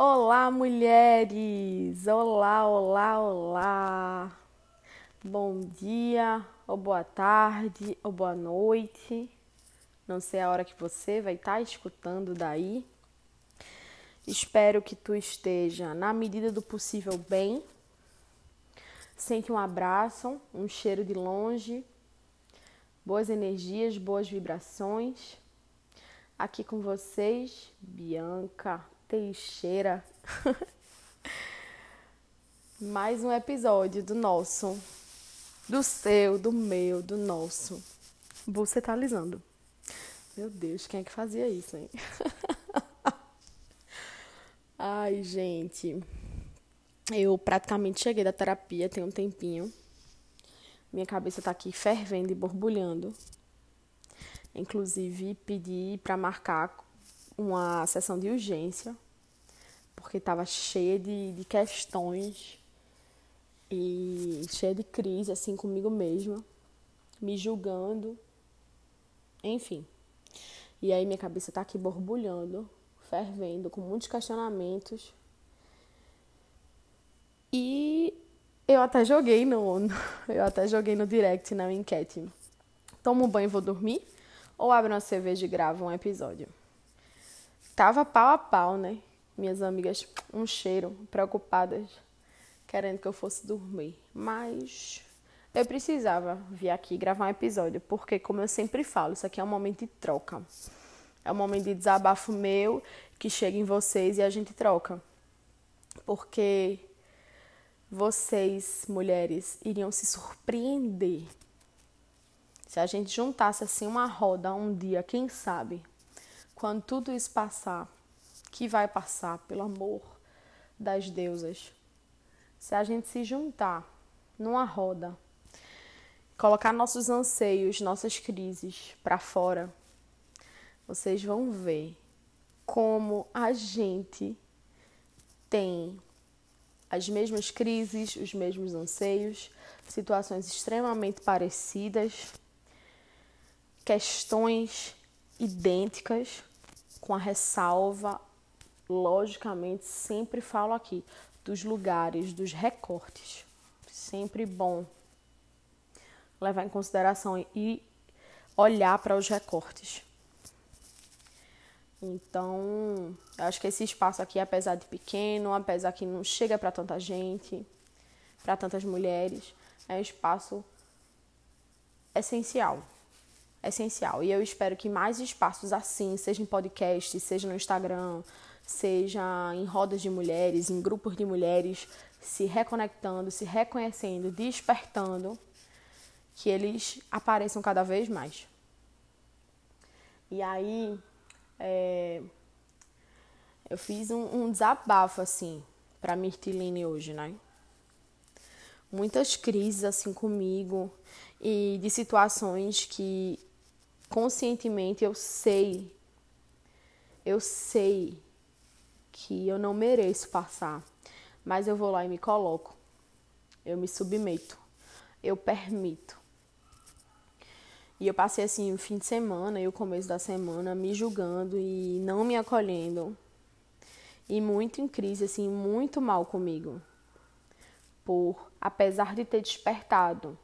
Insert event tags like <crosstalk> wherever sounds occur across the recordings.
Olá, mulheres! Olá, olá, olá! Bom dia, ou boa tarde, ou boa noite. Não sei a hora que você vai estar escutando daí. Espero que tu esteja, na medida do possível, bem. Sente um abraço, um cheiro de longe, boas energias, boas vibrações. Aqui com vocês, Bianca Teixeira. <laughs> Mais um episódio do nosso, do seu, do meu, do nosso. Bucetalizando. Meu Deus, quem é que fazia isso, hein? <laughs> Ai, gente. Eu praticamente cheguei da terapia tem um tempinho. Minha cabeça tá aqui fervendo e borbulhando. Inclusive, pedi para marcar uma sessão de urgência, porque estava cheia de, de questões e cheia de crise, assim, comigo mesma, me julgando, enfim. E aí minha cabeça tá aqui borbulhando, fervendo, com muitos questionamentos. E eu até joguei no, <laughs> eu até joguei no direct na enquete. Tomo um banho e vou dormir? Ou abro uma cerveja e gravo um episódio? Tava pau a pau, né? Minhas amigas, um cheiro, preocupadas, querendo que eu fosse dormir. Mas eu precisava vir aqui gravar um episódio, porque, como eu sempre falo, isso aqui é um momento de troca. É um momento de desabafo meu que chega em vocês e a gente troca. Porque vocês, mulheres, iriam se surpreender se a gente juntasse assim uma roda um dia, quem sabe, quando tudo isso passar, que vai passar, pelo amor das deusas, se a gente se juntar numa roda, colocar nossos anseios, nossas crises para fora, vocês vão ver como a gente tem as mesmas crises, os mesmos anseios, situações extremamente parecidas, questões idênticas, com a ressalva, logicamente, sempre falo aqui, dos lugares, dos recortes. Sempre bom levar em consideração e olhar para os recortes. Então, eu acho que esse espaço aqui, apesar de pequeno, apesar que não chega para tanta gente, para tantas mulheres, é um espaço essencial essencial. E eu espero que mais espaços assim, seja em podcast, seja no Instagram, seja em rodas de mulheres, em grupos de mulheres, se reconectando, se reconhecendo, despertando, que eles apareçam cada vez mais. E aí, é, eu fiz um, um desabafo assim para Mirtiline hoje, né? Muitas crises assim comigo e de situações que conscientemente eu sei, eu sei que eu não mereço passar, mas eu vou lá e me coloco, eu me submeto, eu permito. E eu passei assim o fim de semana e o começo da semana me julgando e não me acolhendo. E muito em crise, assim, muito mal comigo. Por, apesar de ter despertado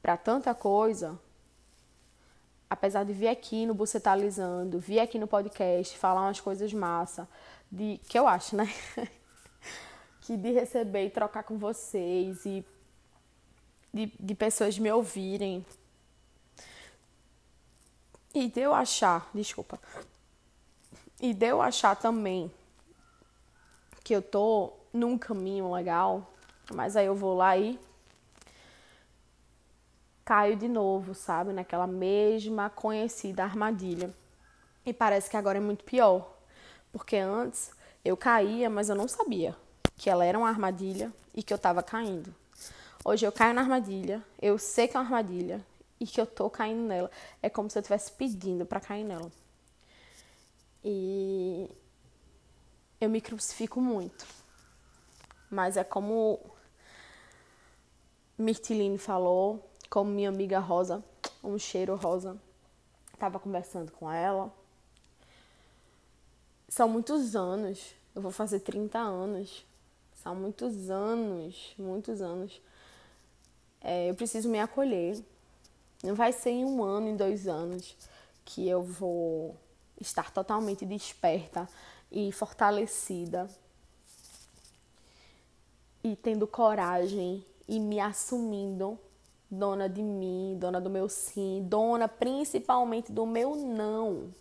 para tanta coisa, apesar de vir aqui no Bucetalizando, vir aqui no podcast, falar umas coisas massa, de que eu acho, né? <laughs> que de receber e trocar com vocês e de, de pessoas me ouvirem. E de eu achar, desculpa. E de eu achar também que eu tô num caminho legal, mas aí eu vou lá e caio de novo, sabe? Naquela mesma conhecida armadilha. E parece que agora é muito pior. Porque antes eu caía, mas eu não sabia que ela era uma armadilha e que eu tava caindo. Hoje eu caio na armadilha, eu sei que é uma armadilha e que eu tô caindo nela. É como se eu estivesse pedindo para cair nela. E eu me crucifico muito. Mas é como Mirtiline falou, como minha amiga Rosa, um cheiro rosa, estava conversando com ela. São muitos anos Eu vou fazer 30 anos. São muitos anos, muitos anos. É, eu preciso me acolher. Não vai ser em um ano, em dois anos, que eu vou estar totalmente desperta e fortalecida e tendo coragem e me assumindo dona de mim, dona do meu sim, dona principalmente do meu não,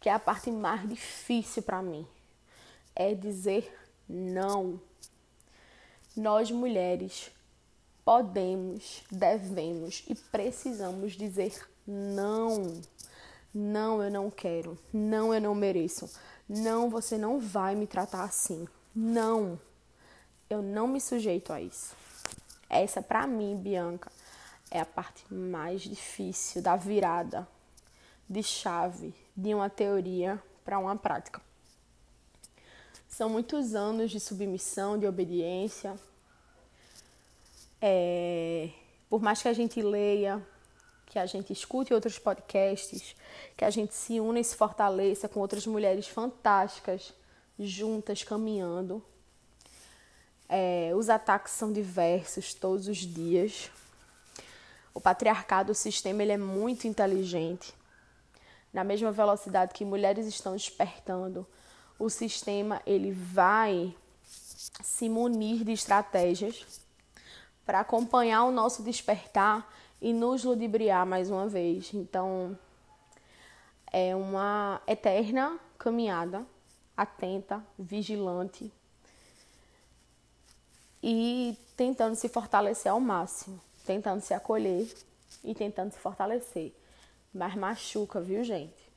que é a parte mais difícil para mim. É dizer não. Nós mulheres podemos, devemos e precisamos dizer não. Não, eu não quero. Não, eu não mereço. Não, você não vai me tratar assim. Não. Eu não me sujeito a isso. Essa para mim, Bianca, é a parte mais difícil da virada de chave de uma teoria para uma prática. São muitos anos de submissão, de obediência. É, por mais que a gente leia, que a gente escute outros podcasts, que a gente se una e se fortaleça com outras mulheres fantásticas juntas caminhando. É, os ataques são diversos todos os dias. O patriarcado, o sistema, ele é muito inteligente. Na mesma velocidade que mulheres estão despertando, o sistema ele vai se munir de estratégias para acompanhar o nosso despertar e nos ludibriar mais uma vez. Então, é uma eterna caminhada, atenta, vigilante e tentando se fortalecer ao máximo, tentando se acolher e tentando se fortalecer. Mas machuca, viu, gente?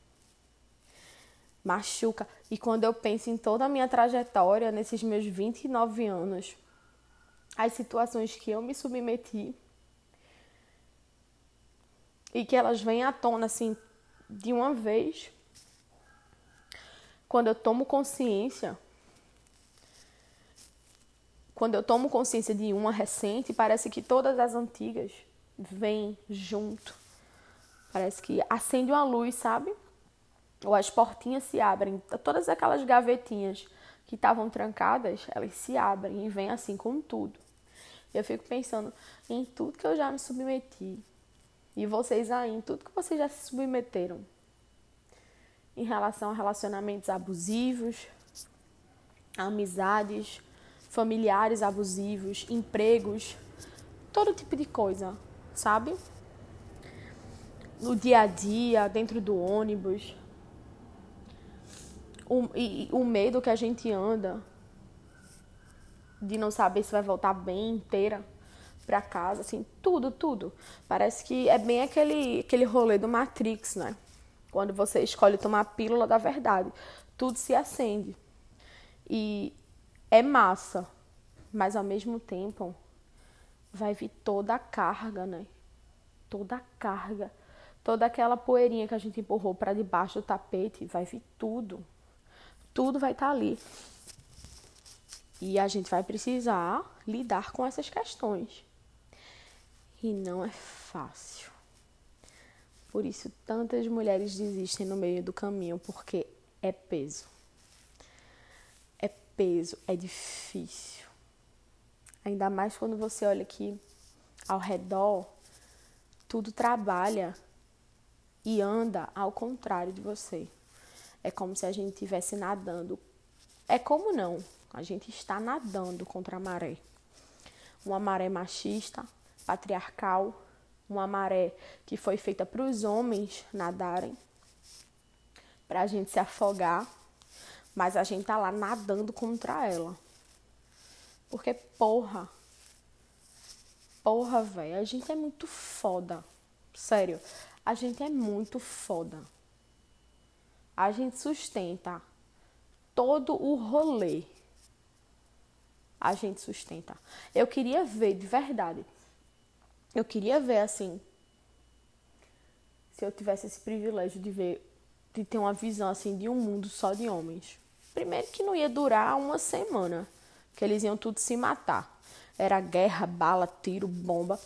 Machuca. E quando eu penso em toda a minha trajetória nesses meus 29 anos, as situações que eu me submeti e que elas vêm à tona assim de uma vez, quando eu tomo consciência, quando eu tomo consciência de uma recente, parece que todas as antigas vêm junto. Parece que acende uma luz, sabe? Ou as portinhas se abrem, todas aquelas gavetinhas que estavam trancadas, elas se abrem e vêm assim com tudo. Eu fico pensando em tudo que eu já me submeti, e vocês aí, tudo que vocês já se submeteram em relação a relacionamentos abusivos, amizades, familiares abusivos, empregos, todo tipo de coisa, sabe? No dia a dia, dentro do ônibus. O, e, o medo que a gente anda de não saber se vai voltar bem inteira para casa, assim, tudo, tudo. Parece que é bem aquele, aquele rolê do Matrix, né? Quando você escolhe tomar a pílula da verdade, tudo se acende. E é massa, mas ao mesmo tempo vai vir toda a carga, né? Toda a carga, toda aquela poeirinha que a gente empurrou para debaixo do tapete, vai vir tudo. Tudo vai estar tá ali. E a gente vai precisar lidar com essas questões e não é fácil. Por isso, tantas mulheres desistem no meio do caminho, porque é peso. Peso, é difícil. Ainda mais quando você olha que ao redor tudo trabalha e anda ao contrário de você. É como se a gente estivesse nadando. É como não? A gente está nadando contra a maré. Uma maré machista, patriarcal, uma maré que foi feita para os homens nadarem, para a gente se afogar, mas a gente tá lá nadando contra ela. Porque, porra, porra, velho, a gente é muito foda. Sério, a gente é muito foda. A gente sustenta todo o rolê. A gente sustenta. Eu queria ver de verdade eu queria ver assim, se eu tivesse esse privilégio de ver, de ter uma visão assim de um mundo só de homens. Primeiro que não ia durar uma semana, que eles iam tudo se matar. Era guerra, bala, tiro, bomba.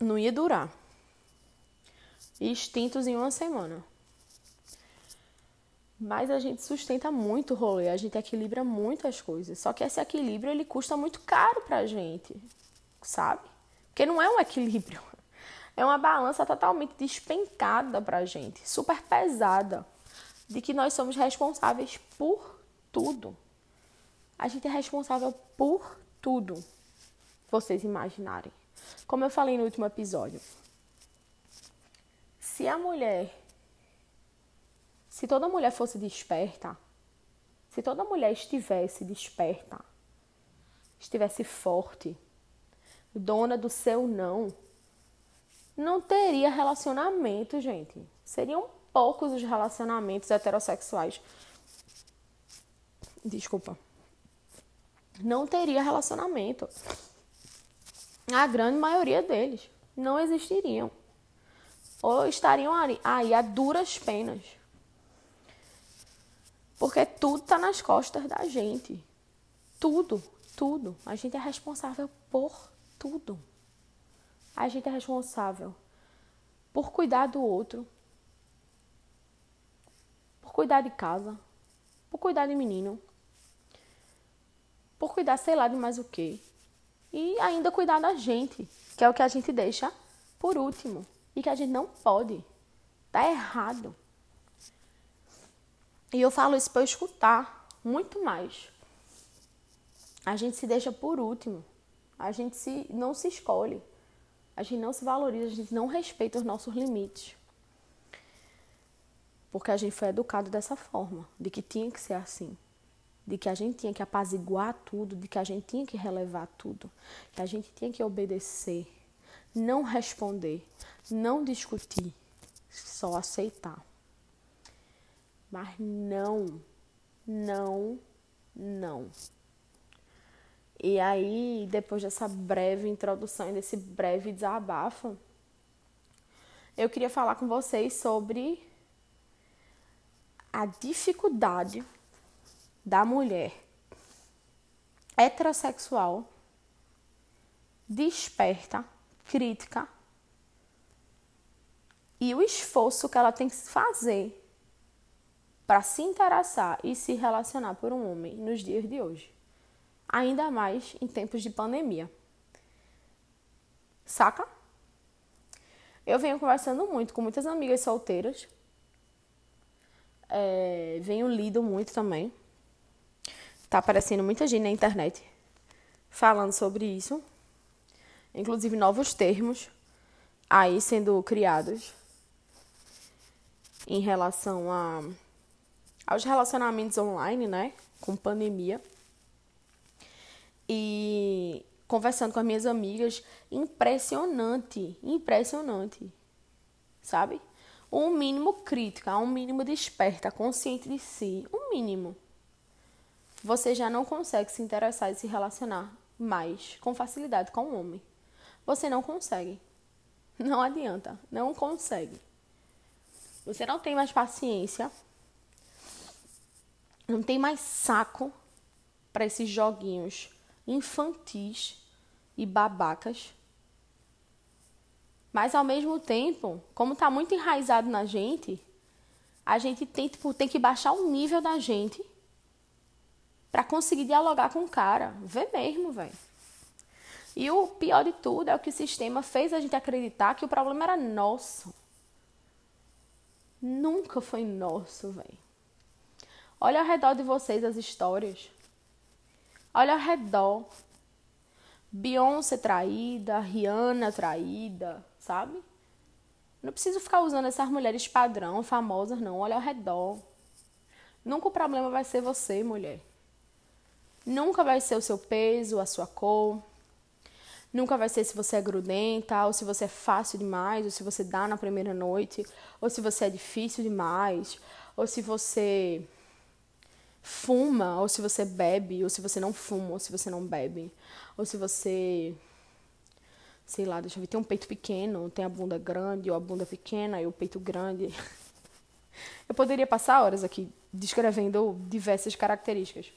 Não ia durar. Extintos em uma semana. Mas a gente sustenta muito o rolê, a gente equilibra muitas coisas. Só que esse equilíbrio ele custa muito caro pra gente, sabe? Porque não é um equilíbrio. <laughs> É uma balança totalmente despencada pra gente, super pesada, de que nós somos responsáveis por tudo. A gente é responsável por tudo. Vocês imaginarem. Como eu falei no último episódio, se a mulher se toda mulher fosse desperta, se toda mulher estivesse desperta, estivesse forte, dona do seu não, não teria relacionamento, gente. Seriam poucos os relacionamentos heterossexuais. Desculpa. Não teria relacionamento. A grande maioria deles não existiriam. Ou estariam aí, a duras penas. Porque tudo está nas costas da gente. Tudo, tudo. A gente é responsável por tudo. A gente é responsável por cuidar do outro, cuidar de casa, por cuidar de menino, por cuidar, sei lá, de mais o quê. E ainda cuidar da gente, que é o que a gente deixa por último e que a gente não pode. Tá errado. E eu falo isso para escutar muito mais. A gente se deixa por último. A gente se, não se escolhe. A gente não se valoriza, a gente não respeita os nossos limites. Porque a gente foi educado dessa forma, de que tinha que ser assim. De que a gente tinha que apaziguar tudo, de que a gente tinha que relevar tudo, que a gente tinha que obedecer, não responder, não discutir, só aceitar. Mas não, não, não. E aí, depois dessa breve introdução e desse breve desabafo, eu queria falar com vocês sobre a dificuldade da mulher heterossexual desperta, crítica e o esforço que ela tem que fazer para se interessar e se relacionar por um homem nos dias de hoje. Ainda mais em tempos de pandemia. Saca? Eu venho conversando muito com muitas amigas solteiras. É, venho lido muito também. Tá aparecendo muita gente na internet falando sobre isso. Inclusive novos termos aí sendo criados em relação a aos relacionamentos online, né? Com pandemia. E conversando com as minhas amigas, impressionante, impressionante. Sabe? Um mínimo crítica, um mínimo desperta, consciente de si, um mínimo. Você já não consegue se interessar e se relacionar mais com facilidade com um homem. Você não consegue. Não adianta, não consegue. Você não tem mais paciência não tem mais saco para esses joguinhos infantis e babacas. Mas ao mesmo tempo, como está muito enraizado na gente, a gente tem, tipo, tem que baixar o nível da gente para conseguir dialogar com o cara. Vê mesmo, velho. E o pior de tudo é o que o sistema fez a gente acreditar que o problema era nosso. Nunca foi nosso, velho. Olha ao redor de vocês as histórias. Olha ao redor. Beyoncé traída, Rihanna traída, sabe? Não preciso ficar usando essas mulheres padrão, famosas, não. Olha ao redor. Nunca o problema vai ser você, mulher. Nunca vai ser o seu peso, a sua cor. Nunca vai ser se você é grudenta, ou se você é fácil demais, ou se você dá na primeira noite, ou se você é difícil demais, ou se você fuma, ou se você bebe, ou se você não fuma, ou se você não bebe, ou se você sei lá, deixa eu ver, tem um peito pequeno, tem a bunda grande, ou a bunda pequena e o peito grande. <laughs> Eu poderia passar horas aqui descrevendo diversas características.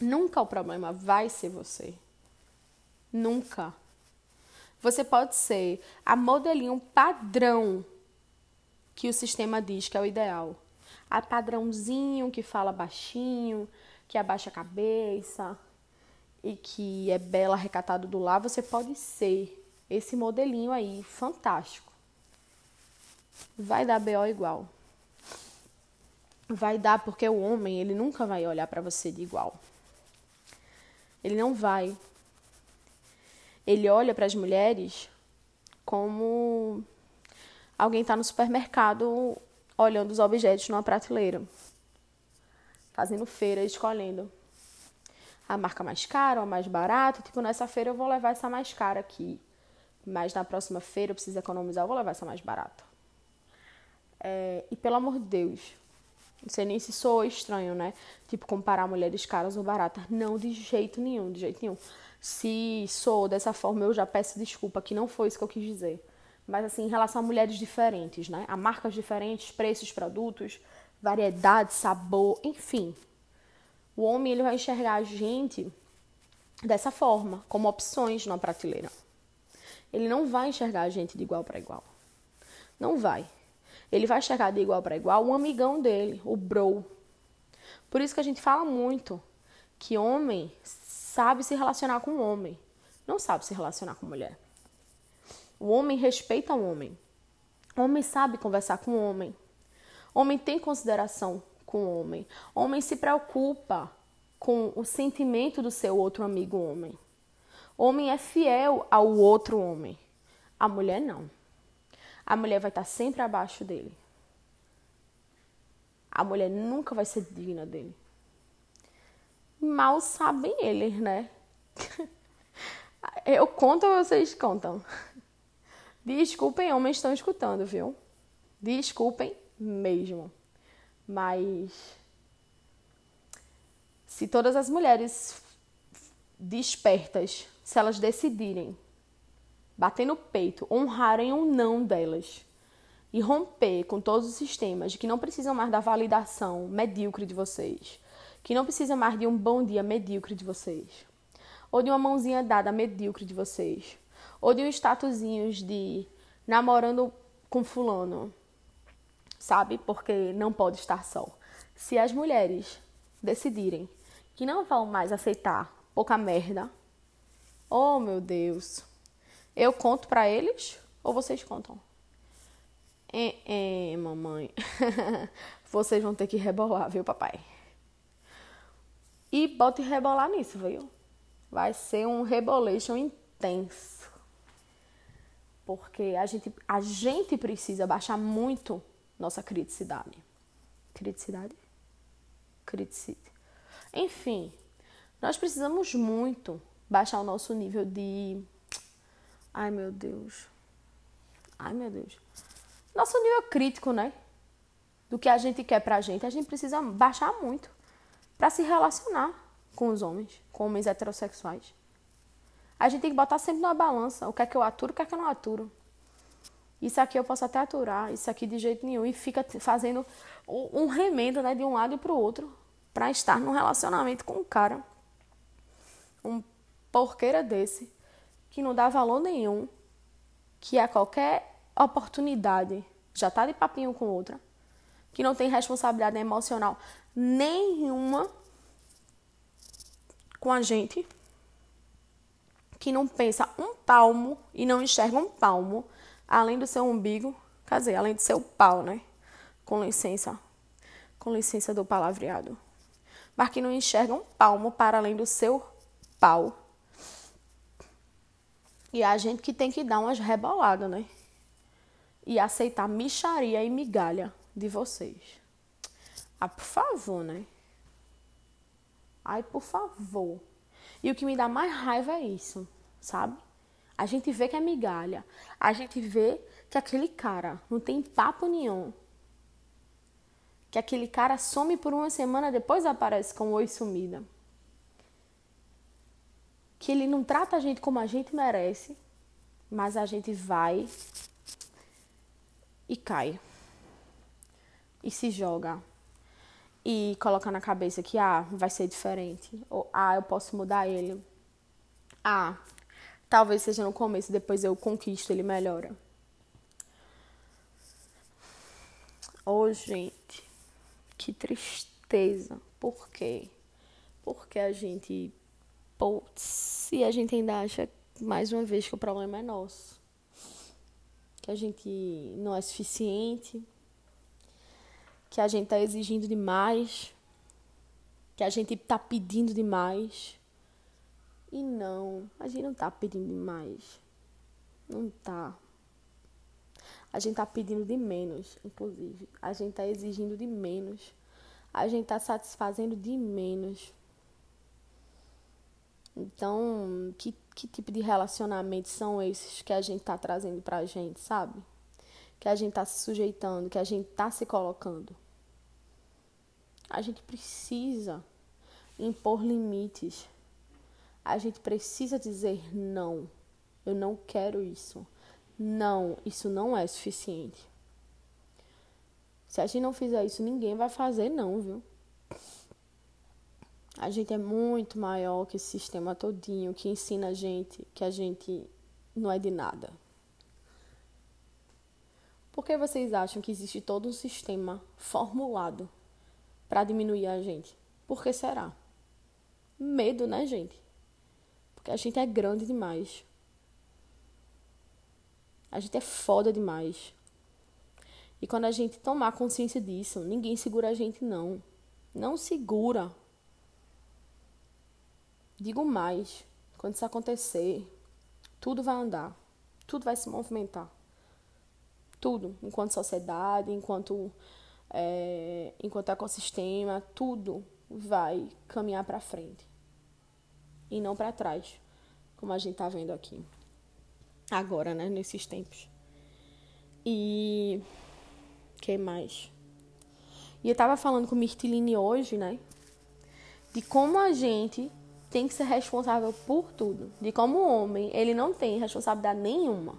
Nunca o problema vai ser você. Nunca. Você pode ser a modelinho padrão que o sistema diz que é o ideal a padrãozinho que fala baixinho, que abaixa a cabeça e que é bela, recatado do lar, você pode ser esse modelinho aí, fantástico. Vai dar BO igual. Vai dar porque o homem, ele nunca vai olhar para você de igual. Ele não vai. Ele olha para as mulheres como alguém está no supermercado olhando os objetos numa prateleira, fazendo feira, escolhendo a marca mais cara ou a mais barata. Tipo, nessa feira eu vou levar essa mais cara aqui, mas na próxima feira eu preciso economizar, eu vou levar essa mais barata. É, e pelo amor de Deus, não sei nem se sou estranho, né? Tipo, comparar mulheres caras ou baratas. Não, de jeito nenhum, de jeito nenhum. Se sou dessa forma, eu já peço desculpa, que não foi isso que eu quis dizer. Mas, assim, em relação a mulheres diferentes, né? A marcas diferentes, preços, produtos, variedade, sabor, enfim. O homem, ele vai enxergar a gente dessa forma, como opções na prateleira. Ele não vai enxergar a gente de igual para igual. Não vai. Ele vai enxergar de igual para igual o amigão dele, o bro. Por isso que a gente fala muito que homem sabe se relacionar com homem, não sabe se relacionar com mulher. O homem respeita o homem. O homem sabe conversar com o homem. O homem tem consideração com o homem. O homem se preocupa com o sentimento do seu outro amigo homem. Homem é fiel ao outro homem. A mulher não. A mulher vai estar sempre abaixo dele. A mulher nunca vai ser digna dele mal sabem eles, né? <laughs> Eu conto ou vocês contam? Desculpem, homens estão escutando, viu? Desculpem mesmo. Mas se todas as mulheres despertas, se elas decidirem bater no peito, honrarem o não delas e romper com todos os sistemas de que não precisam mais da validação medíocre de vocês, que não precisa mais de um bom dia medíocre de vocês, ou de uma mãozinha dada medíocre de vocês, ou de um statusinhos de namorando com fulano, sabe? Porque não pode estar só. Se as mulheres decidirem que não vão mais aceitar pouca merda, oh meu Deus, eu conto para eles ou vocês contam? É, é mamãe, <laughs> vocês vão ter que rebolar, viu, papai? E bote rebolar nisso, viu? Vai ser um rebolation intenso. Porque a gente, a gente precisa baixar muito nossa criticidade. Criticidade? Criticidade. Enfim, nós precisamos muito baixar o nosso nível de. Ai meu Deus. Ai meu Deus. Nosso nível crítico, né? Do que a gente quer pra gente. A gente precisa baixar muito para se relacionar com os homens, com homens heterossexuais. A gente tem que botar sempre numa balança o que é que eu aturo, o que é que eu não aturo. Isso aqui eu posso até aturar, isso aqui de jeito nenhum. E fica fazendo um remendo né, de um lado e para o outro para estar num relacionamento com um cara. Um porqueira desse que não dá valor nenhum, que a qualquer oportunidade já tá de papinho com outra, que não tem responsabilidade emocional nenhuma com a gente, que não pensa um palmo e não enxerga um palmo além do seu umbigo, quer dizer, além do seu pau, né? Com licença, com licença do palavreado. Mas que não enxerga um palmo para além do seu pau. E a gente que tem que dar umas reboladas, né? E aceitar micharia e migalha de vocês. Ah, por favor, né? Ai, por favor. E o que me dá mais raiva é isso, sabe? A gente vê que é migalha. A gente vê que aquele cara não tem papo nenhum. Que aquele cara some por uma semana, depois aparece com oi sumida. Que ele não trata a gente como a gente merece, mas a gente vai e cai. E se joga e colocar na cabeça que ah, vai ser diferente, ou ah, eu posso mudar ele. Ah, talvez seja no começo, depois eu conquisto, ele melhora. Oh, gente, que tristeza. Por quê? Porque a gente. Putz, e a gente ainda acha, mais uma vez, que o problema é nosso. Que a gente não é suficiente. Que a gente está exigindo demais. Que a gente está pedindo demais. E não, a gente não está pedindo demais. Não tá. A gente tá pedindo de menos, inclusive. A gente tá exigindo de menos. A gente tá satisfazendo de menos. Então, que, que tipo de relacionamentos são esses que a gente tá trazendo pra gente, sabe? Que a gente tá se sujeitando, que a gente tá se colocando. A gente precisa impor limites. A gente precisa dizer não. Eu não quero isso. Não, isso não é suficiente. Se a gente não fizer isso, ninguém vai fazer, não, viu? A gente é muito maior que esse sistema todinho que ensina a gente que a gente não é de nada. Por que vocês acham que existe todo um sistema formulado para diminuir a gente? Por que será? Medo, né, gente? Porque a gente é grande demais. A gente é foda demais. E quando a gente tomar consciência disso, ninguém segura a gente, não. Não segura. Digo mais: quando isso acontecer, tudo vai andar. Tudo vai se movimentar. Tudo. Enquanto sociedade, enquanto, é, enquanto ecossistema, tudo vai caminhar para frente. E não para trás, como a gente está vendo aqui agora, né, nesses tempos. E que mais? E eu tava falando com Mirtiline hoje, né, de como a gente tem que ser responsável por tudo, de como homem, ele não tem responsabilidade nenhuma.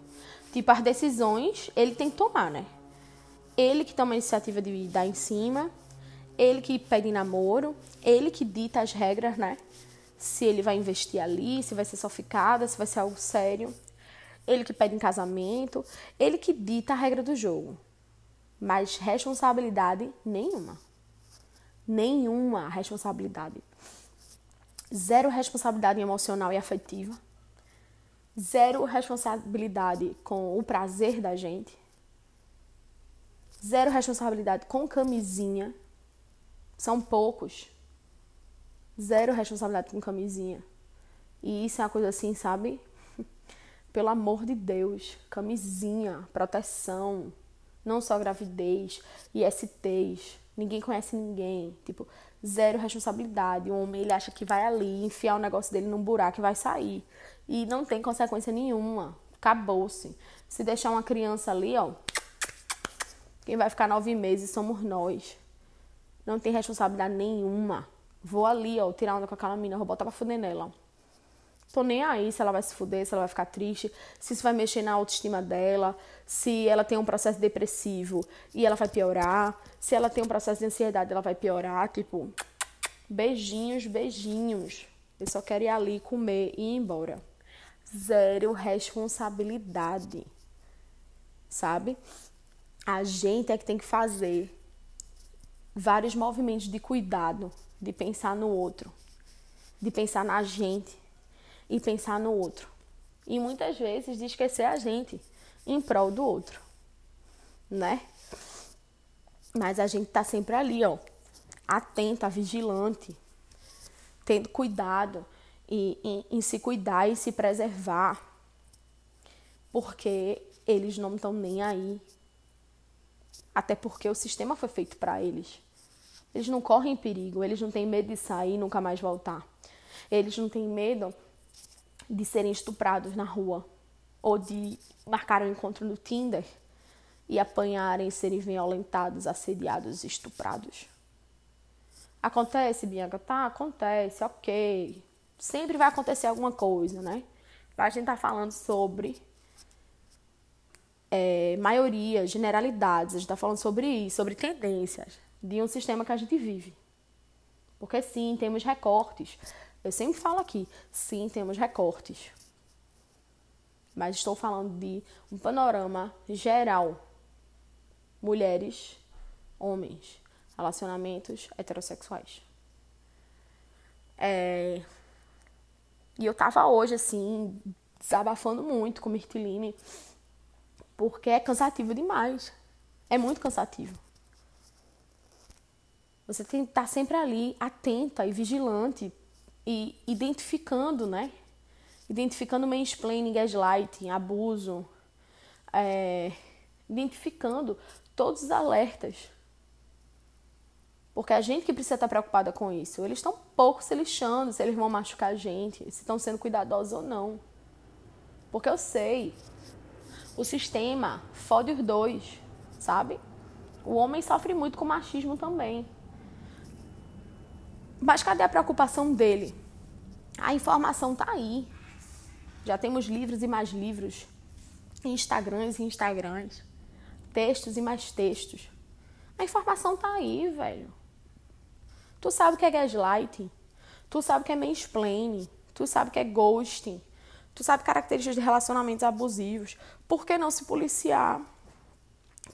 Tipo, as decisões ele tem que tomar, né? Ele que toma a iniciativa de dar em cima, ele que pede namoro, ele que dita as regras, né? Se ele vai investir ali, se vai ser só ficada, se vai ser algo sério ele que pede em casamento, ele que dita a regra do jogo. Mas responsabilidade nenhuma. Nenhuma responsabilidade. Zero responsabilidade emocional e afetiva. Zero responsabilidade com o prazer da gente. Zero responsabilidade com camisinha. São poucos. Zero responsabilidade com camisinha. E isso é uma coisa assim, sabe? <laughs> Pelo amor de Deus, camisinha, proteção, não só gravidez, ISTs, ninguém conhece ninguém, tipo, zero responsabilidade. O homem ele acha que vai ali enfiar o negócio dele num buraco e vai sair. E não tem consequência nenhuma. Acabou-se. Se deixar uma criança ali, ó, quem vai ficar nove meses somos nós. Não tem responsabilidade nenhuma. Vou ali, ó, tirar onda com aquela menina, vou botar pra fuder nela. Tô nem aí se ela vai se fuder, se ela vai ficar triste, se isso vai mexer na autoestima dela, se ela tem um processo depressivo e ela vai piorar, se ela tem um processo de ansiedade, ela vai piorar, tipo, beijinhos, beijinhos. Eu só quero ir ali comer e ir embora. Zero responsabilidade. Sabe? A gente é que tem que fazer vários movimentos de cuidado, de pensar no outro, de pensar na gente, e pensar no outro. E muitas vezes de esquecer a gente em prol do outro, né? Mas a gente tá sempre ali, ó, atenta, vigilante, tendo cuidado e, em, se cuidar e se preservar, porque eles não estão nem aí. Até porque o sistema foi feito para eles. Eles não correm perigo, eles não têm medo de sair e nunca mais voltar. Eles não têm medo de serem estuprados na rua ou de marcar um encontro no Tinder e apanharem, serem violentados, assediados, estuprados. Acontece, Bianca? Tá, acontece, ok. Sempre vai acontecer alguma coisa, né? A gente tá falando sobre é, maioria, generalidades, a gente tá falando sobre isso, sobre tendências de um sistema que a gente vive. Porque sim, temos recortes. Eu sempre falo aqui, sim, temos recortes. Mas estou falando de um panorama geral. Mulheres, homens. relacionamentos heterossexuais. É... E eu tava hoje, assim, desabafando muito com Mirtiline, porque é cansativo demais. É muito cansativo. Você tem que estar sempre ali, atenta e vigilante e identificando, né? Identificando mansplaining, gaslighting, abuso, é, identificando todos os alertas. Porque a gente que precisa estar preocupada com isso. Eles estão pouco se lixando se eles vão machucar a gente, se estão sendo cuidadosos ou não. Porque eu sei, o sistema fode os dois, sabe? O homem sofre muito com machismo também. Mas cadê a preocupação dele? A informação tá aí. Já temos livros e mais livros, Instagrams e Instagrams, textos e mais textos. A informação tá aí, velho. Tu sabe o que é gaslighting, tu sabe o que é mansplaining, tu sabe o que é ghosting, tu sabe características de relacionamentos abusivos. Por que não se policiar?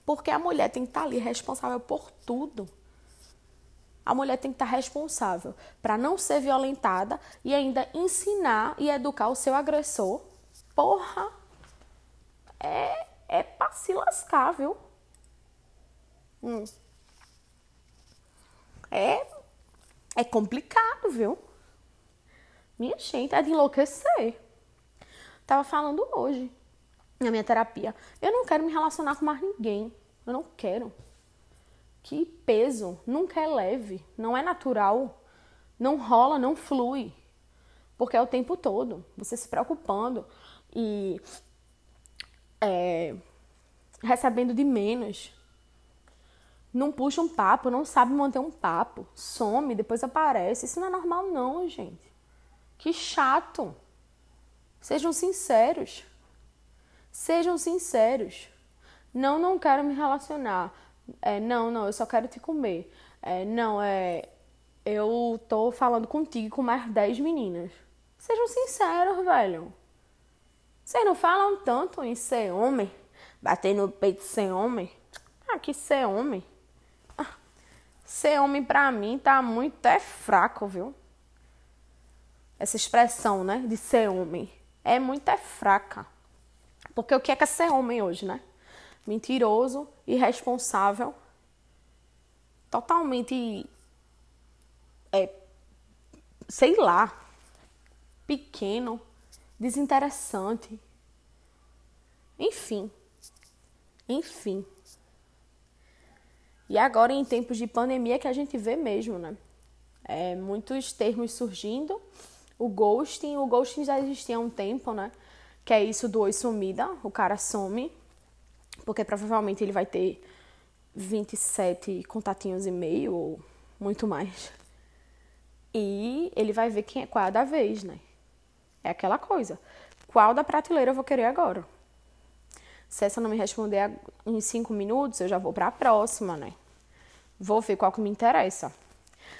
Porque a mulher tem que estar tá ali responsável por tudo. A mulher tem que estar responsável para não ser violentada e ainda ensinar e educar o seu agressor. Porra! É, é pra se lascar, viu? Hum. É, é complicado, viu? Minha gente, é de enlouquecer. Tava falando hoje na minha terapia. Eu não quero me relacionar com mais ninguém. Eu não quero que peso nunca é leve, não é natural, não rola, não flui. Porque é o tempo todo você se preocupando e é, recebendo de menos. Não puxa um papo, não sabe manter um papo, some, depois aparece. Isso não é normal, não, gente. Que chato. Sejam sinceros. Sejam sinceros. Não, não quero me relacionar. É, não, não, eu só quero te comer. É, não, é. Eu tô falando contigo com mais 10 meninas. Sejam sinceros, velho. Vocês não falam tanto em ser homem? Bater no peito ser homem? Ah, que ser homem. Ah, ser homem pra mim tá muito é fraco, viu? Essa expressão, né? De ser homem. É muito é fraca. Porque o que é que é ser homem hoje, né? Mentiroso, irresponsável, totalmente, é, sei lá, pequeno, desinteressante. Enfim, enfim. E agora, em tempos de pandemia, que a gente vê mesmo, né? É, muitos termos surgindo. O ghosting, o ghosting já existia há um tempo, né? Que é isso do oi sumida, o cara some porque provavelmente ele vai ter 27 contatinhos e meio ou muito mais. E ele vai ver quem é qual é da vez, né? É aquela coisa. Qual da prateleira eu vou querer agora? Se essa não me responder em cinco minutos, eu já vou para a próxima, né? Vou ver qual que me interessa.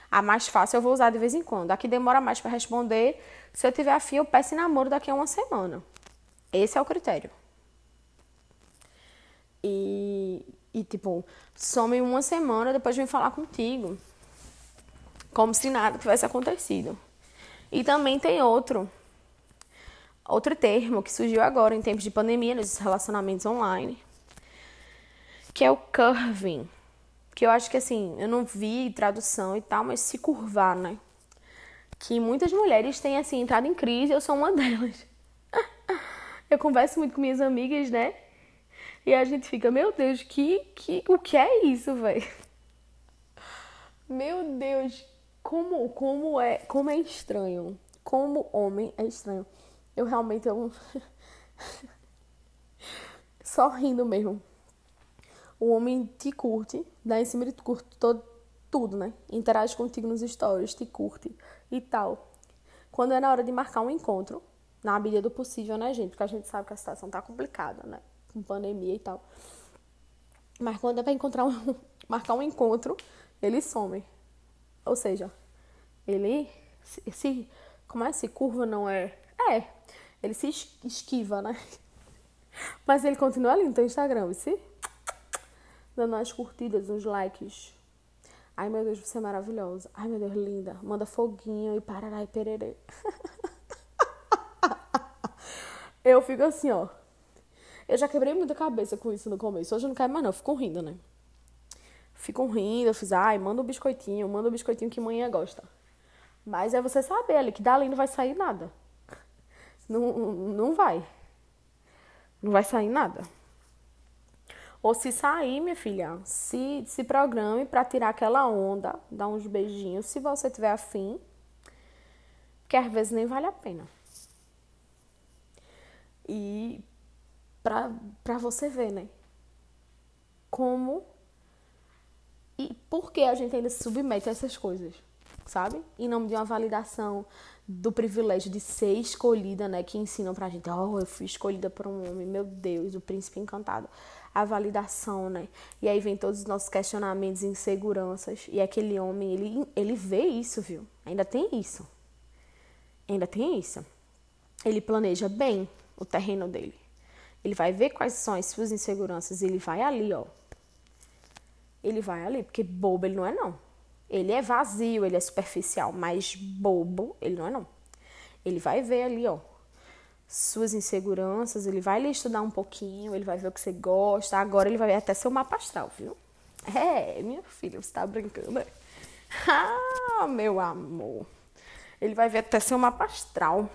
A mais fácil eu vou usar de vez em quando. A que demora mais para responder, se eu tiver afim, eu peço namoro daqui a uma semana. Esse é o critério. E, e tipo, some uma semana, depois vem falar contigo. Como se nada tivesse acontecido. E também tem outro, outro termo que surgiu agora em tempos de pandemia nos relacionamentos online, que é o curving. Que eu acho que assim, eu não vi tradução e tal, mas se curvar, né? Que muitas mulheres têm assim entrado em crise, eu sou uma <laughs> delas. eu converso muito com minhas amigas, né? E a gente fica, meu Deus, que, que, o que é isso, velho? Meu Deus, como, como, é, como é estranho. Como homem é estranho. Eu realmente eu... <laughs> Só rindo mesmo. O homem te curte, dá em cima de te curte todo, tudo, né? Interage contigo nos stories, te curte e tal. Quando é na hora de marcar um encontro, na medida do possível, né, gente? Porque a gente sabe que a situação tá complicada, né? Com pandemia e tal. Mas quando é pra encontrar um, <laughs> marcar um encontro, ele some. Ou seja, ele se, como é se curva não é? É, ele se esquiva, né? <laughs> Mas ele continua ali no teu Instagram, se <tsk> dando as curtidas, os likes. Ai, meu Deus, você é maravilhosa. Ai, meu Deus, linda. Manda foguinho e parará e pererê. <laughs> eu fico assim, ó. Eu já quebrei muita cabeça com isso no começo. Hoje eu não quero mais, não. Fico rindo, né? Fico rindo. Eu fiz, ai, manda um biscoitinho, manda um biscoitinho que manhã gosta. Mas é você saber ali que dali não vai sair nada. Não, não vai. Não vai sair nada. Ou se sair, minha filha, se, se programe para tirar aquela onda, dar uns beijinhos, se você tiver afim. Porque às vezes nem vale a pena. E para você ver, né? Como e por que a gente ainda se submete a essas coisas, sabe? Em nome de uma validação do privilégio de ser escolhida, né? Que ensinam pra gente, oh, eu fui escolhida por um homem, meu Deus, o príncipe encantado. A validação, né? E aí vem todos os nossos questionamentos inseguranças. E aquele homem, ele, ele vê isso, viu? Ainda tem isso. Ainda tem isso. Ele planeja bem o terreno dele. Ele vai ver quais são as suas inseguranças. Ele vai ali, ó. Ele vai ali, porque bobo ele não é, não. Ele é vazio, ele é superficial, mas bobo ele não é, não. Ele vai ver ali, ó, suas inseguranças, ele vai lhe estudar um pouquinho, ele vai ver o que você gosta. Agora ele vai ver até seu mapa astral, viu? É, minha filha, você tá brincando, né? <laughs> Ah, meu amor. Ele vai ver até seu mapa astral.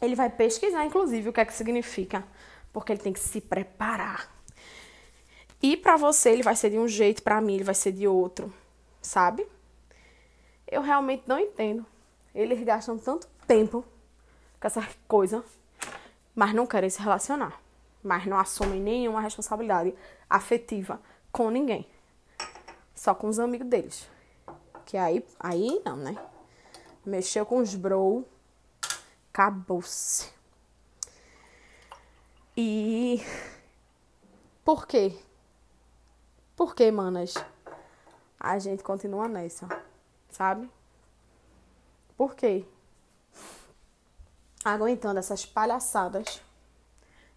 Ele vai pesquisar, inclusive, o que é que significa porque ele tem que se preparar. E para você ele vai ser de um jeito, para mim ele vai ser de outro, sabe? Eu realmente não entendo. Eles gastam tanto tempo com essa coisa, mas não querem se relacionar, mas não assumem nenhuma responsabilidade afetiva com ninguém. Só com os amigos deles. Que aí, aí não, né? Mexeu com os bro, acabou-se. E por quê? Por que, manas? A gente continua nessa, sabe? Por quê? Aguentando essas palhaçadas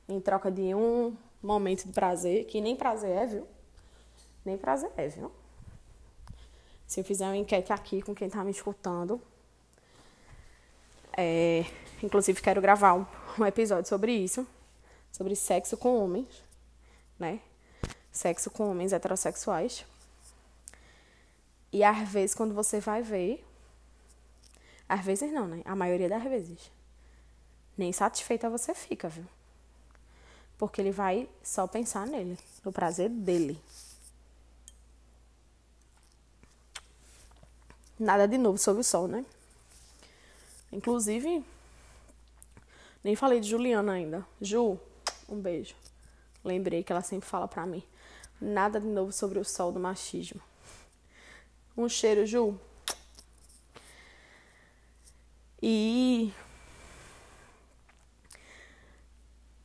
em troca de um momento de prazer, que nem prazer é, viu? Nem prazer é, viu? Se eu fizer uma enquete aqui com quem tá me escutando, é, inclusive quero gravar um, um episódio sobre isso sobre sexo com homens, né? Sexo com homens heterossexuais. E às vezes, quando você vai ver, às vezes não, né? A maioria das vezes, nem satisfeita você fica, viu? Porque ele vai só pensar nele, no prazer dele. Nada de novo sobre o sol, né? Inclusive, nem falei de Juliana ainda. Ju, um beijo. Lembrei que ela sempre fala pra mim. Nada de novo sobre o sol do machismo. Um cheiro, Ju. E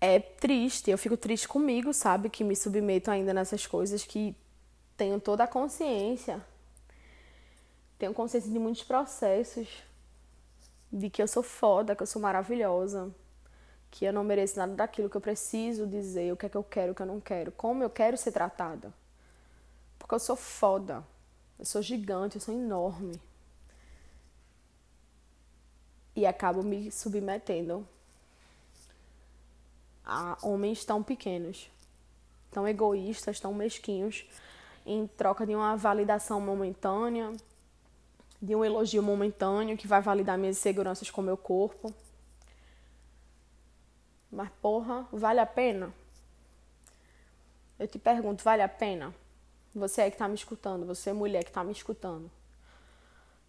é triste, eu fico triste comigo, sabe? Que me submeto ainda nessas coisas, que tenho toda a consciência, tenho consciência de muitos processos, de que eu sou foda, que eu sou maravilhosa, que eu não mereço nada daquilo que eu preciso dizer, o que é que eu quero, o que eu não quero, como eu quero ser tratada. Porque eu sou foda, eu sou gigante, eu sou enorme. E acabo me submetendo a homens tão pequenos, tão egoístas, tão mesquinhos, em troca de uma validação momentânea, de um elogio momentâneo que vai validar minhas inseguranças com meu corpo. Mas porra, vale a pena? Eu te pergunto, vale a pena? Você aí que tá me escutando, você mulher que tá me escutando,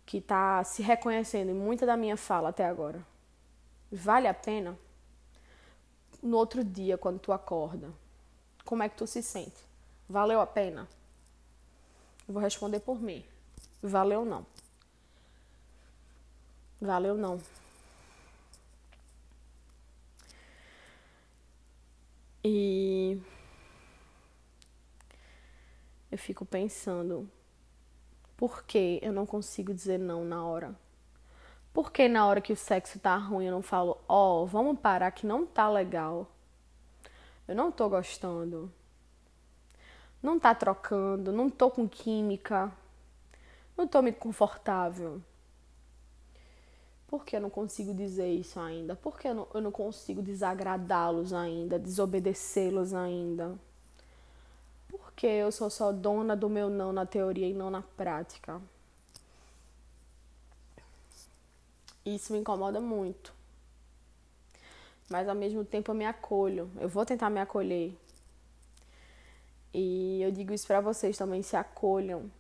que tá se reconhecendo em muita da minha fala até agora. Vale a pena? No outro dia, quando tu acorda, como é que tu se sente? Valeu a pena? Eu vou responder por mim. Valeu não. Valeu não. E eu fico pensando, por que eu não consigo dizer não na hora? Por que na hora que o sexo tá ruim eu não falo, ó, oh, vamos parar que não tá legal. Eu não tô gostando. Não tá trocando, não tô com química. Não tô muito confortável. Por que eu não consigo dizer isso ainda? Por que eu não, eu não consigo desagradá-los ainda, desobedecê-los ainda? Por que eu sou só dona do meu não na teoria e não na prática? Isso me incomoda muito. Mas ao mesmo tempo eu me acolho. Eu vou tentar me acolher. E eu digo isso para vocês também, se acolham.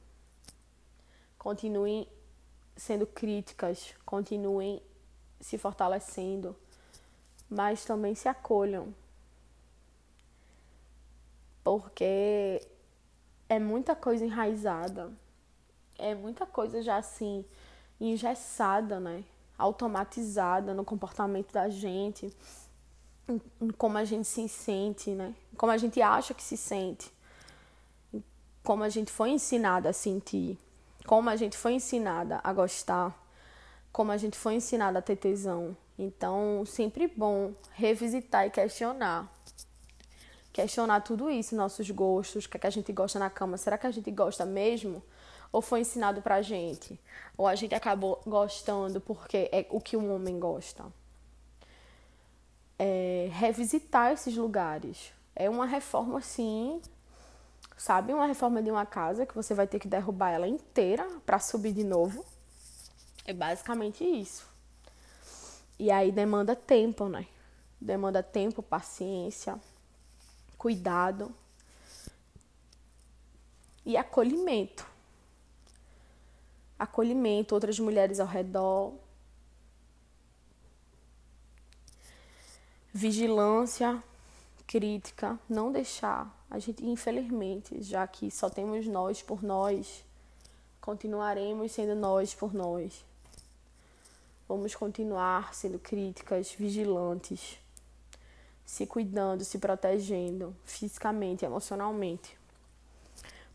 Continuem sendo críticas, continuem se fortalecendo, mas também se acolham. Porque é muita coisa enraizada, é muita coisa já assim, engessada, né? Automatizada no comportamento da gente, em como a gente se sente, né? Como a gente acha que se sente, como a gente foi ensinada a sentir como a gente foi ensinada a gostar, como a gente foi ensinada a ter tesão. Então, sempre bom revisitar e questionar. Questionar tudo isso, nossos gostos, o que, é que a gente gosta na cama. Será que a gente gosta mesmo? Ou foi ensinado pra gente? Ou a gente acabou gostando porque é o que um homem gosta? É, revisitar esses lugares. É uma reforma, sim, Sabe uma reforma de uma casa que você vai ter que derrubar ela inteira para subir de novo? É basicamente isso. E aí demanda tempo, né? Demanda tempo, paciência, cuidado e acolhimento. Acolhimento, outras mulheres ao redor. Vigilância, crítica, não deixar a gente, infelizmente, já que só temos nós por nós, continuaremos sendo nós por nós. Vamos continuar sendo críticas, vigilantes, se cuidando, se protegendo fisicamente, emocionalmente.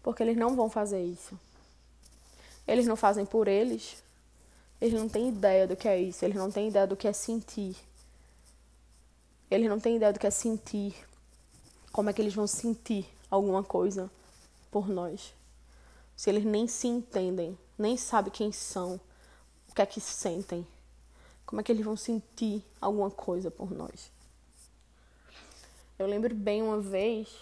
Porque eles não vão fazer isso. Eles não fazem por eles. Eles não têm ideia do que é isso. Eles não têm ideia do que é sentir. Eles não têm ideia do que é sentir como é que eles vão sentir alguma coisa por nós? Se eles nem se entendem, nem sabem quem são, o que é que sentem, como é que eles vão sentir alguma coisa por nós? Eu lembro bem uma vez,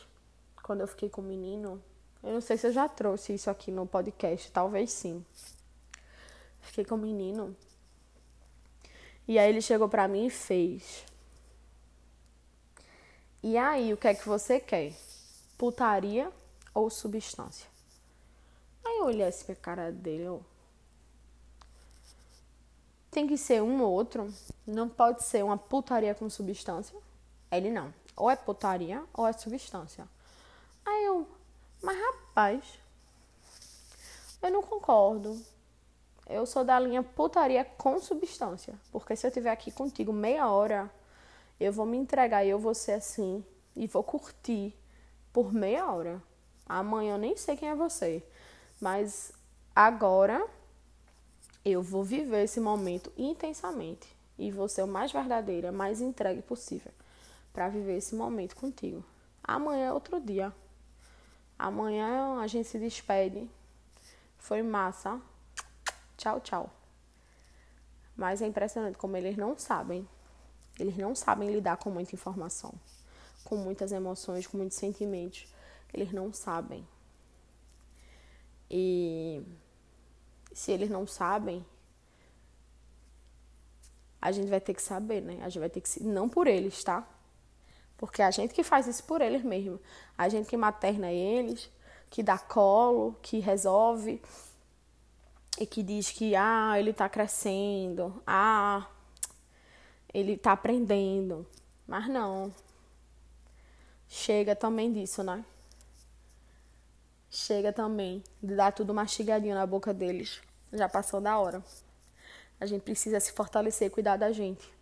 quando eu fiquei com o um menino, eu não sei se eu já trouxe isso aqui no podcast, talvez sim. Fiquei com o um menino. E aí ele chegou pra mim e fez. E aí, o que é que você quer? Putaria ou substância? Aí eu olhei assim pra cara dele, eu... Tem que ser um ou outro. Não pode ser uma putaria com substância. Ele não. Ou é putaria ou é substância. Aí eu, mas rapaz, eu não concordo. Eu sou da linha putaria com substância. Porque se eu estiver aqui contigo meia hora eu vou me entregar e eu vou ser assim e vou curtir por meia hora. Amanhã eu nem sei quem é você, mas agora eu vou viver esse momento intensamente e vou ser o mais verdadeira, mais entregue possível para viver esse momento contigo. Amanhã é outro dia. Amanhã a gente se despede. Foi massa. Tchau, tchau. Mas é impressionante como eles não sabem eles não sabem lidar com muita informação, com muitas emoções, com muitos sentimentos. Eles não sabem. E se eles não sabem, a gente vai ter que saber, né? A gente vai ter que. Não por eles, tá? Porque a gente que faz isso por eles mesmo. A gente que materna eles, que dá colo, que resolve e que diz que ah, ele tá crescendo, ah, ele está aprendendo. Mas não. Chega também disso, né? Chega também de dar tudo mastigadinho na boca deles. Já passou da hora. A gente precisa se fortalecer, cuidar da gente.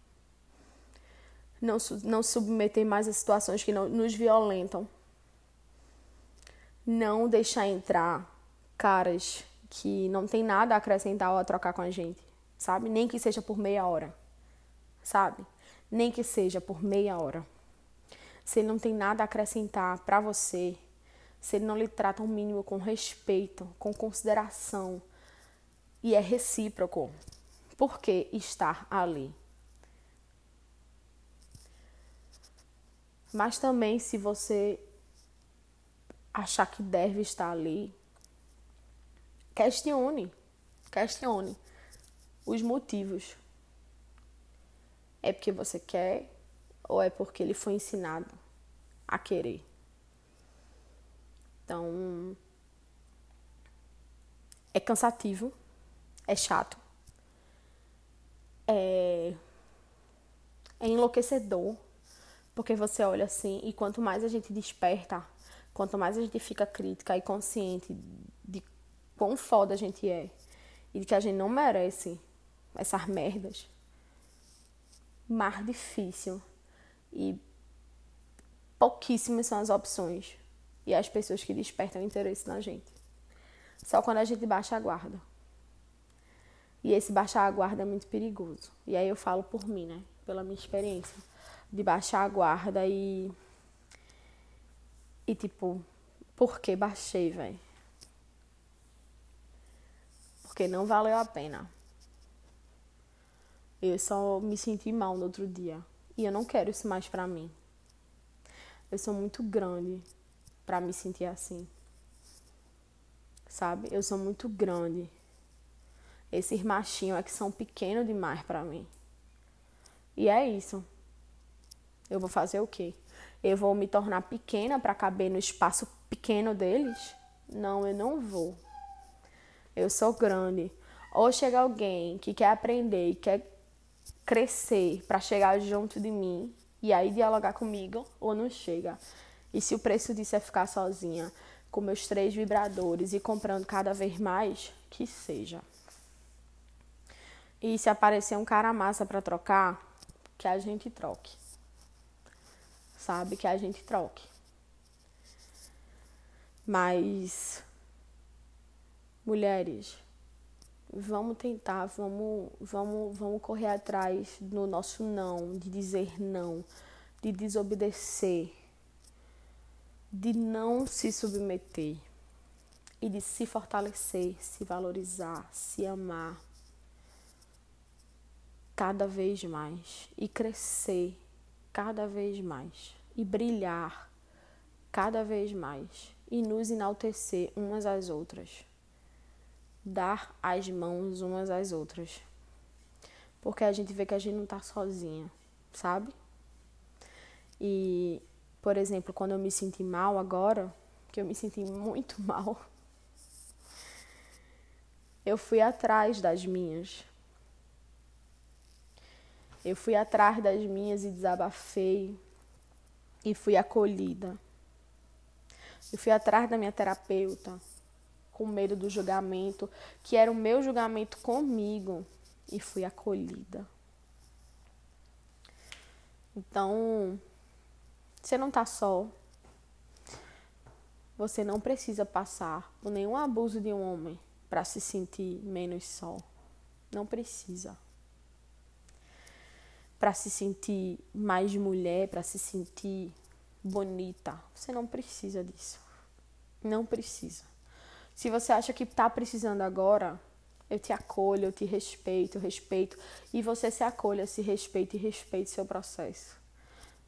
Não, não submeter mais a situações que não, nos violentam. Não deixar entrar caras que não tem nada a acrescentar ou a trocar com a gente, sabe? Nem que seja por meia hora sabe? Nem que seja por meia hora. Se ele não tem nada a acrescentar para você, se ele não lhe trata o mínimo com respeito, com consideração, E é recíproco. Por que estar ali? Mas também, se você achar que deve estar ali, questione. Questione os motivos. É porque você quer ou é porque ele foi ensinado a querer? Então, é cansativo, é chato, é, é enlouquecedor, porque você olha assim e quanto mais a gente desperta, quanto mais a gente fica crítica e consciente de quão foda a gente é e de que a gente não merece essas merdas, mais difícil e pouquíssimas são as opções e as pessoas que despertam interesse na gente. Só quando a gente baixa a guarda. E esse baixar a guarda é muito perigoso. E aí eu falo por mim, né? Pela minha experiência. De baixar a guarda e. E tipo, por que baixei, velho? Porque não valeu a pena. Eu só me senti mal no outro dia. E eu não quero isso mais pra mim. Eu sou muito grande para me sentir assim. Sabe? Eu sou muito grande. Esses machinhos é que são pequenos demais para mim. E é isso. Eu vou fazer o quê? Eu vou me tornar pequena para caber no espaço pequeno deles? Não, eu não vou. Eu sou grande. Ou chega alguém que quer aprender quer crescer para chegar junto de mim e aí dialogar comigo, ou não chega. E se o preço disso é ficar sozinha com meus três vibradores e comprando cada vez mais, que seja. E se aparecer um cara massa para trocar, que a gente troque. Sabe? Que a gente troque. Mas, mulheres, vamos tentar, vamos, vamos, vamos correr atrás do nosso não, de dizer não, de desobedecer, de não se submeter e de se fortalecer, se valorizar, se amar cada vez mais e crescer cada vez mais e brilhar cada vez mais e nos enaltecer umas às outras dar as mãos umas às outras. Porque a gente vê que a gente não tá sozinha, sabe? E, por exemplo, quando eu me senti mal agora, que eu me senti muito <laughs> mal, eu fui atrás das minhas. Eu fui atrás das minhas e desabafei. E fui acolhida. Eu fui atrás da minha terapeuta com medo do julgamento, que era o meu julgamento comigo, e fui acolhida. Então, você não tá só. Você não precisa passar por nenhum abuso de um homem para se sentir menos só. Não precisa. Para se sentir mais mulher, para se sentir bonita. Você não precisa disso. Não precisa. Se você acha que está precisando agora, eu te acolho, eu te respeito, respeito. E você se acolha, se respeite e respeite seu processo.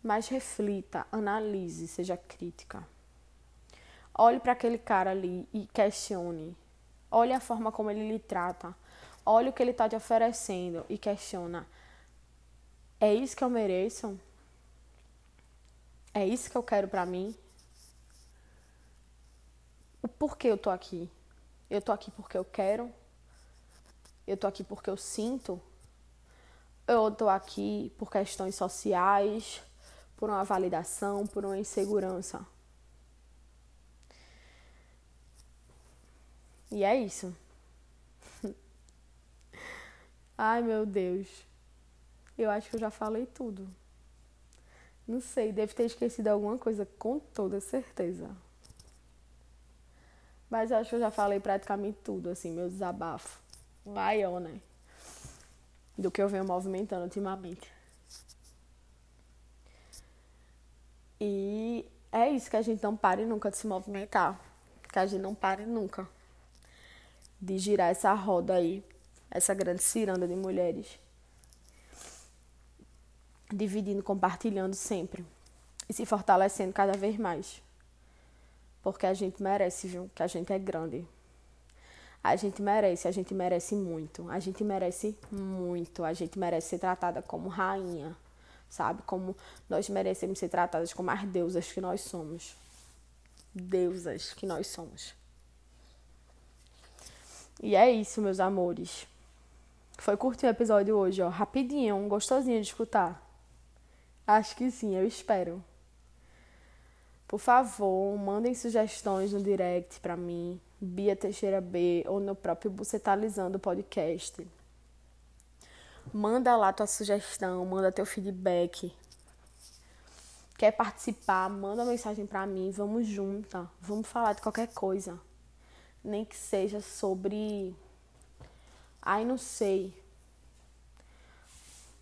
Mas reflita, analise, seja crítica. Olhe para aquele cara ali e questione. Olhe a forma como ele lhe trata. Olhe o que ele está te oferecendo e questiona. É isso que eu mereço? É isso que eu quero para mim? O porquê eu tô aqui. Eu tô aqui porque eu quero. Eu tô aqui porque eu sinto. Eu tô aqui por questões sociais, por uma validação, por uma insegurança. E é isso. <laughs> Ai, meu Deus. Eu acho que eu já falei tudo. Não sei, deve ter esquecido alguma coisa com toda certeza. Mas eu acho que eu já falei praticamente tudo, assim, meu desabafo. Maior, né? Do que eu venho movimentando ultimamente. E é isso que a gente não pare nunca de se movimentar. Que a gente não pare nunca. de girar essa roda aí, essa grande ciranda de mulheres. Dividindo, compartilhando sempre. E se fortalecendo cada vez mais. Porque a gente merece, viu? Que a gente é grande. A gente merece, a gente merece muito. A gente merece muito. A gente merece ser tratada como rainha, sabe? Como nós merecemos ser tratadas como as deusas que nós somos. Deusas que nós somos. E é isso, meus amores. Foi curtinho o episódio hoje, ó. Rapidinho, gostosinho de escutar. Acho que sim, eu espero. Por favor, mandem sugestões no direct para mim, Bia Teixeira B, ou no próprio Bucetalizando Podcast. Manda lá tua sugestão, manda teu feedback. Quer participar? Manda mensagem para mim, vamos junta, vamos falar de qualquer coisa. Nem que seja sobre. Ai, não sei.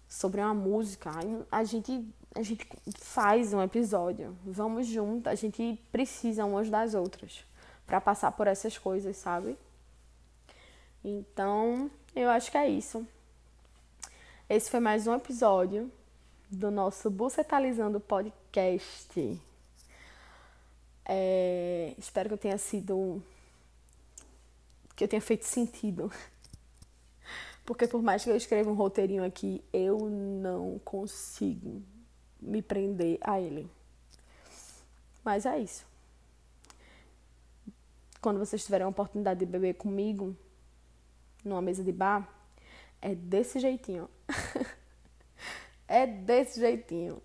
Sobre uma música. A gente a gente faz um episódio. Vamos junto, a gente precisa umas das outras para passar por essas coisas, sabe? Então, eu acho que é isso. Esse foi mais um episódio do nosso Bucetalizando Podcast. É, espero que eu tenha sido. que eu tenha feito sentido. Porque por mais que eu escreva um roteirinho aqui, eu não consigo me prender a ele. Mas é isso. Quando vocês tiverem a oportunidade de beber comigo, numa mesa de bar, é desse jeitinho. <laughs> é desse jeitinho.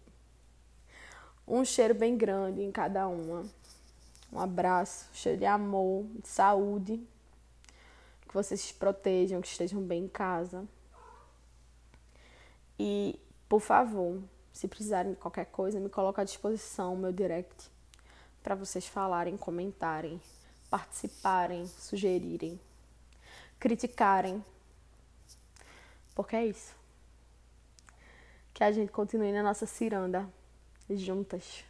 Um cheiro bem grande em cada uma. Um abraço, cheiro de amor, de saúde. Que vocês se protejam, que estejam bem em casa. E, por favor, se precisarem de qualquer coisa, me coloco à disposição, meu direct, para vocês falarem, comentarem, participarem, sugerirem, criticarem. Porque é isso. Que a gente continue na nossa ciranda, juntas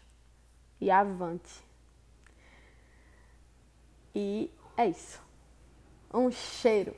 e avante. E é isso. Um cheiro.